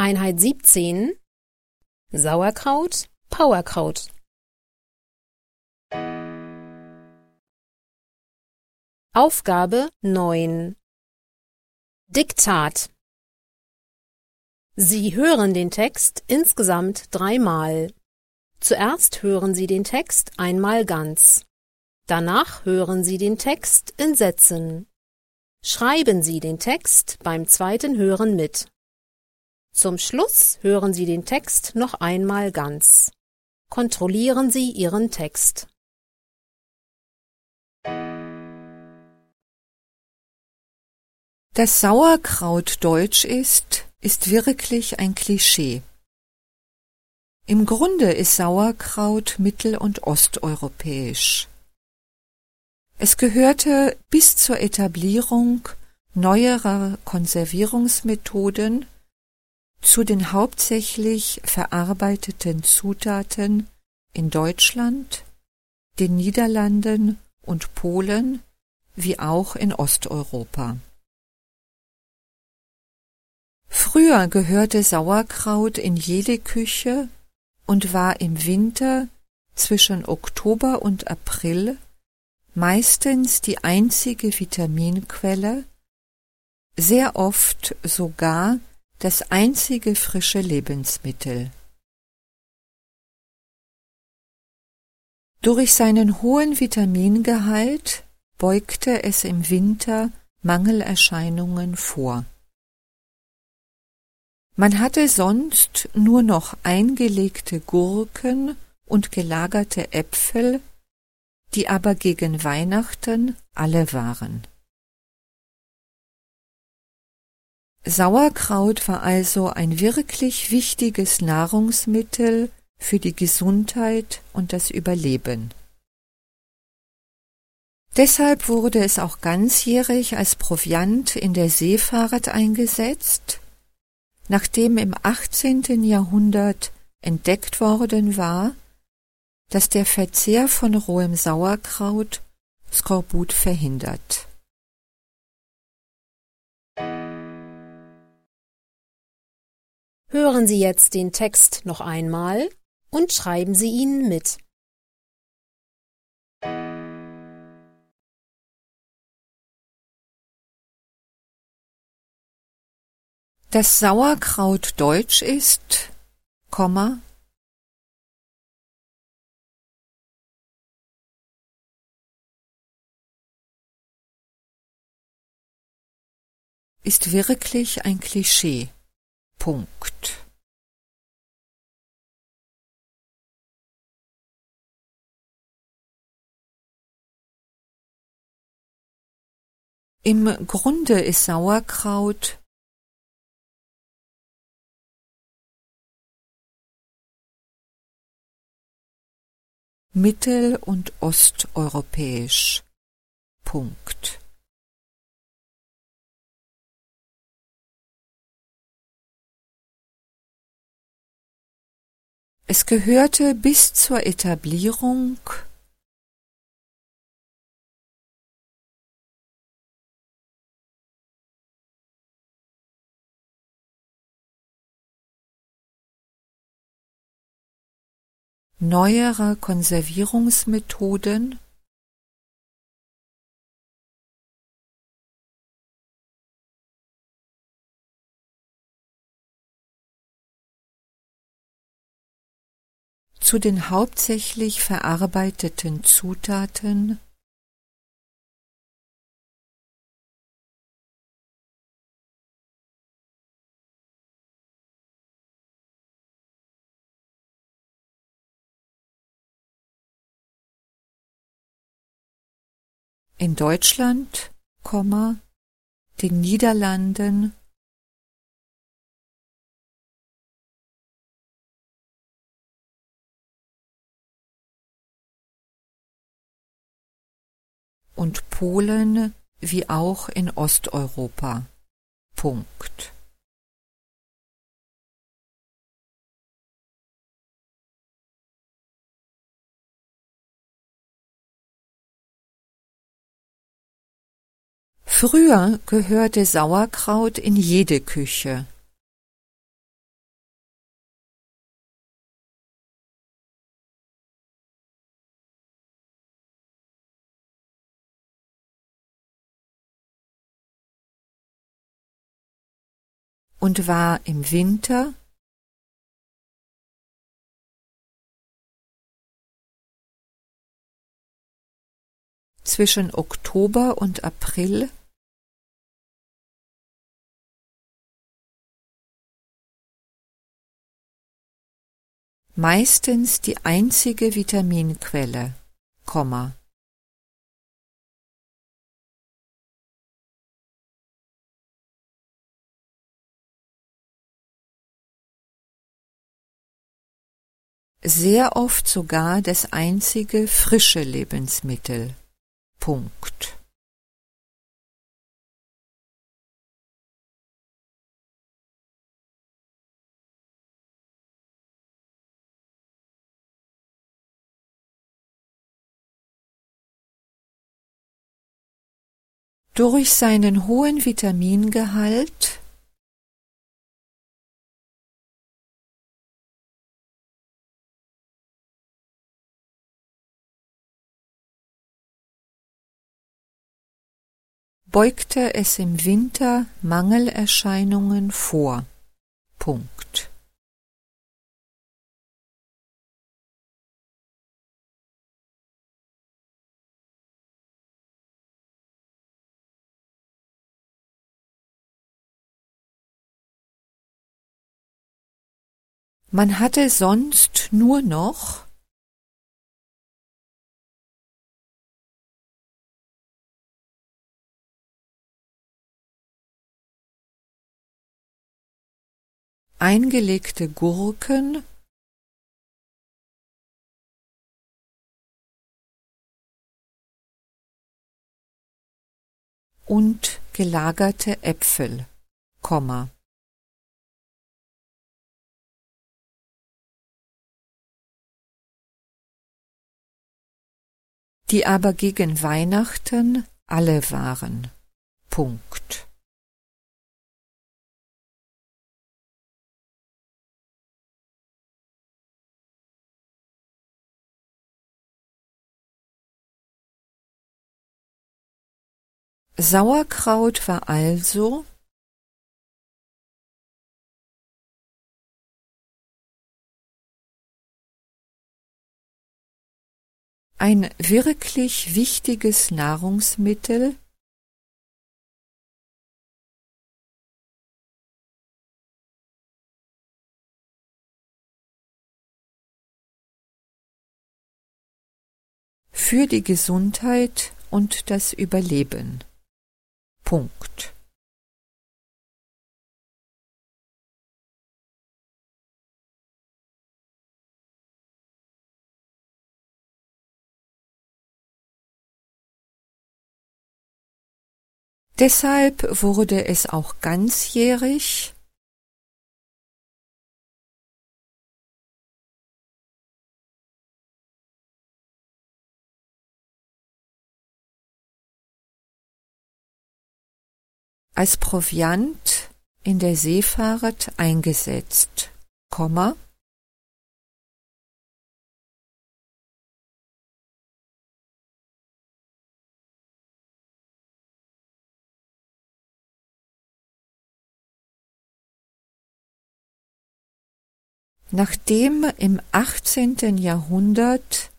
Einheit 17 Sauerkraut, Pauerkraut. Aufgabe 9 Diktat Sie hören den Text insgesamt dreimal. Zuerst hören Sie den Text einmal ganz. Danach hören Sie den Text in Sätzen. Schreiben Sie den Text beim zweiten Hören mit. Zum Schluss hören Sie den Text noch einmal ganz. Kontrollieren Sie Ihren Text. Dass Sauerkraut deutsch ist, ist wirklich ein Klischee. Im Grunde ist Sauerkraut mittel- und osteuropäisch. Es gehörte bis zur Etablierung neuerer Konservierungsmethoden zu den hauptsächlich verarbeiteten Zutaten in Deutschland, den Niederlanden und Polen wie auch in Osteuropa. Früher gehörte Sauerkraut in jede Küche und war im Winter zwischen Oktober und April meistens die einzige Vitaminquelle, sehr oft sogar das einzige frische Lebensmittel. Durch seinen hohen Vitamingehalt beugte es im Winter Mangelerscheinungen vor. Man hatte sonst nur noch eingelegte Gurken und gelagerte Äpfel die aber gegen Weihnachten alle waren. Sauerkraut war also ein wirklich wichtiges Nahrungsmittel für die Gesundheit und das Überleben. Deshalb wurde es auch ganzjährig als Proviant in der Seefahrt eingesetzt, nachdem im 18. Jahrhundert entdeckt worden war, dass der Verzehr von rohem Sauerkraut Skorbut verhindert. Hören Sie jetzt den Text noch einmal und schreiben Sie ihn mit. Dass Sauerkraut deutsch ist, Komma, ist wirklich ein Klischee. Punkt. Im Grunde ist Sauerkraut mittel- und osteuropäisch. Punkt. Es gehörte bis zur Etablierung neuerer Konservierungsmethoden zu den hauptsächlich verarbeiteten Zutaten. In Deutschland, den Niederlanden und Polen wie auch in Osteuropa. Punkt. Früher gehörte Sauerkraut in jede Küche. Und war im Winter zwischen Oktober und April meistens die einzige Vitaminquelle, Komma. Sehr oft sogar das einzige frische Lebensmittel. Punkt. Durch seinen hohen Vitamingehalt beugte es im Winter Mangelerscheinungen vor. Punkt. Man hatte sonst nur noch eingelegte Gurken und gelagerte Äpfel, Komma. die aber gegen Weihnachten alle waren. Punkt. Sauerkraut war also ein wirklich wichtiges Nahrungsmittel für die Gesundheit und das Überleben. Punkt. Deshalb wurde es auch ganzjährig als Proviant in der Seefahrt eingesetzt, Nachdem im 18. Jahrhundert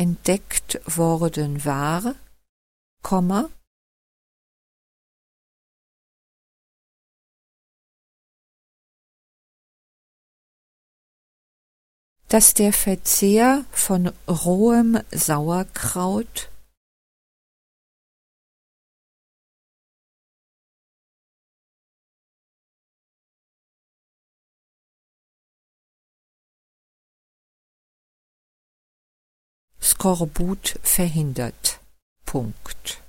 entdeckt worden war, dass der Verzehr von rohem Sauerkraut Skorbut verhindert. Punkt.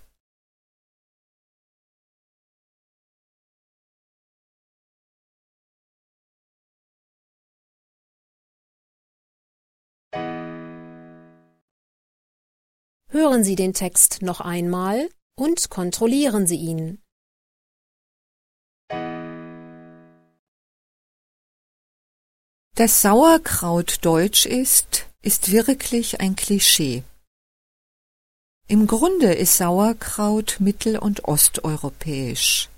Hören Sie den Text noch einmal und kontrollieren Sie ihn. Dass Sauerkraut deutsch ist, ist wirklich ein Klischee. Im Grunde ist Sauerkraut mittel- und osteuropäisch.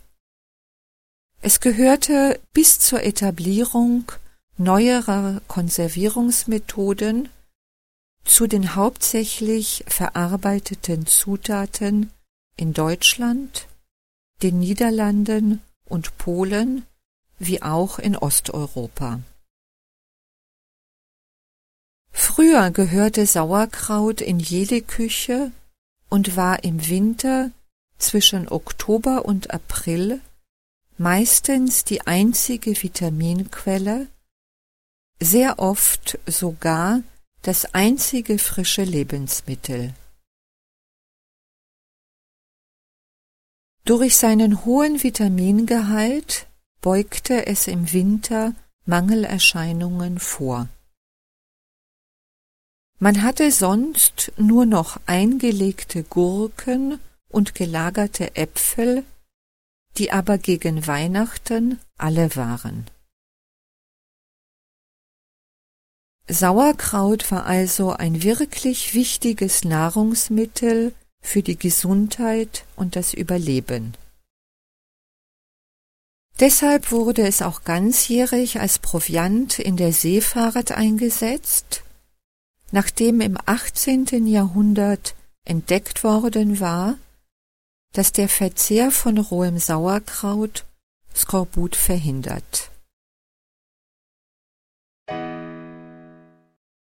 Es gehörte bis zur Etablierung neuerer Konservierungsmethoden zu den hauptsächlich verarbeiteten Zutaten in Deutschland, den Niederlanden und Polen wie auch in Osteuropa. Früher gehörte Sauerkraut in jede Küche und war im Winter zwischen Oktober und April meistens die einzige Vitaminquelle, sehr oft sogar das einzige frische Lebensmittel. Durch seinen hohen Vitamingehalt beugte es im Winter Mangelerscheinungen vor. Man hatte sonst nur noch eingelegte Gurken und gelagerte Äpfel, die aber gegen Weihnachten alle waren. Sauerkraut war also ein wirklich wichtiges Nahrungsmittel für die Gesundheit und das Überleben. Deshalb wurde es auch ganzjährig als Proviant in der Seefahrt eingesetzt, nachdem im 18. Jahrhundert entdeckt worden war, dass der Verzehr von rohem Sauerkraut Skorbut verhindert.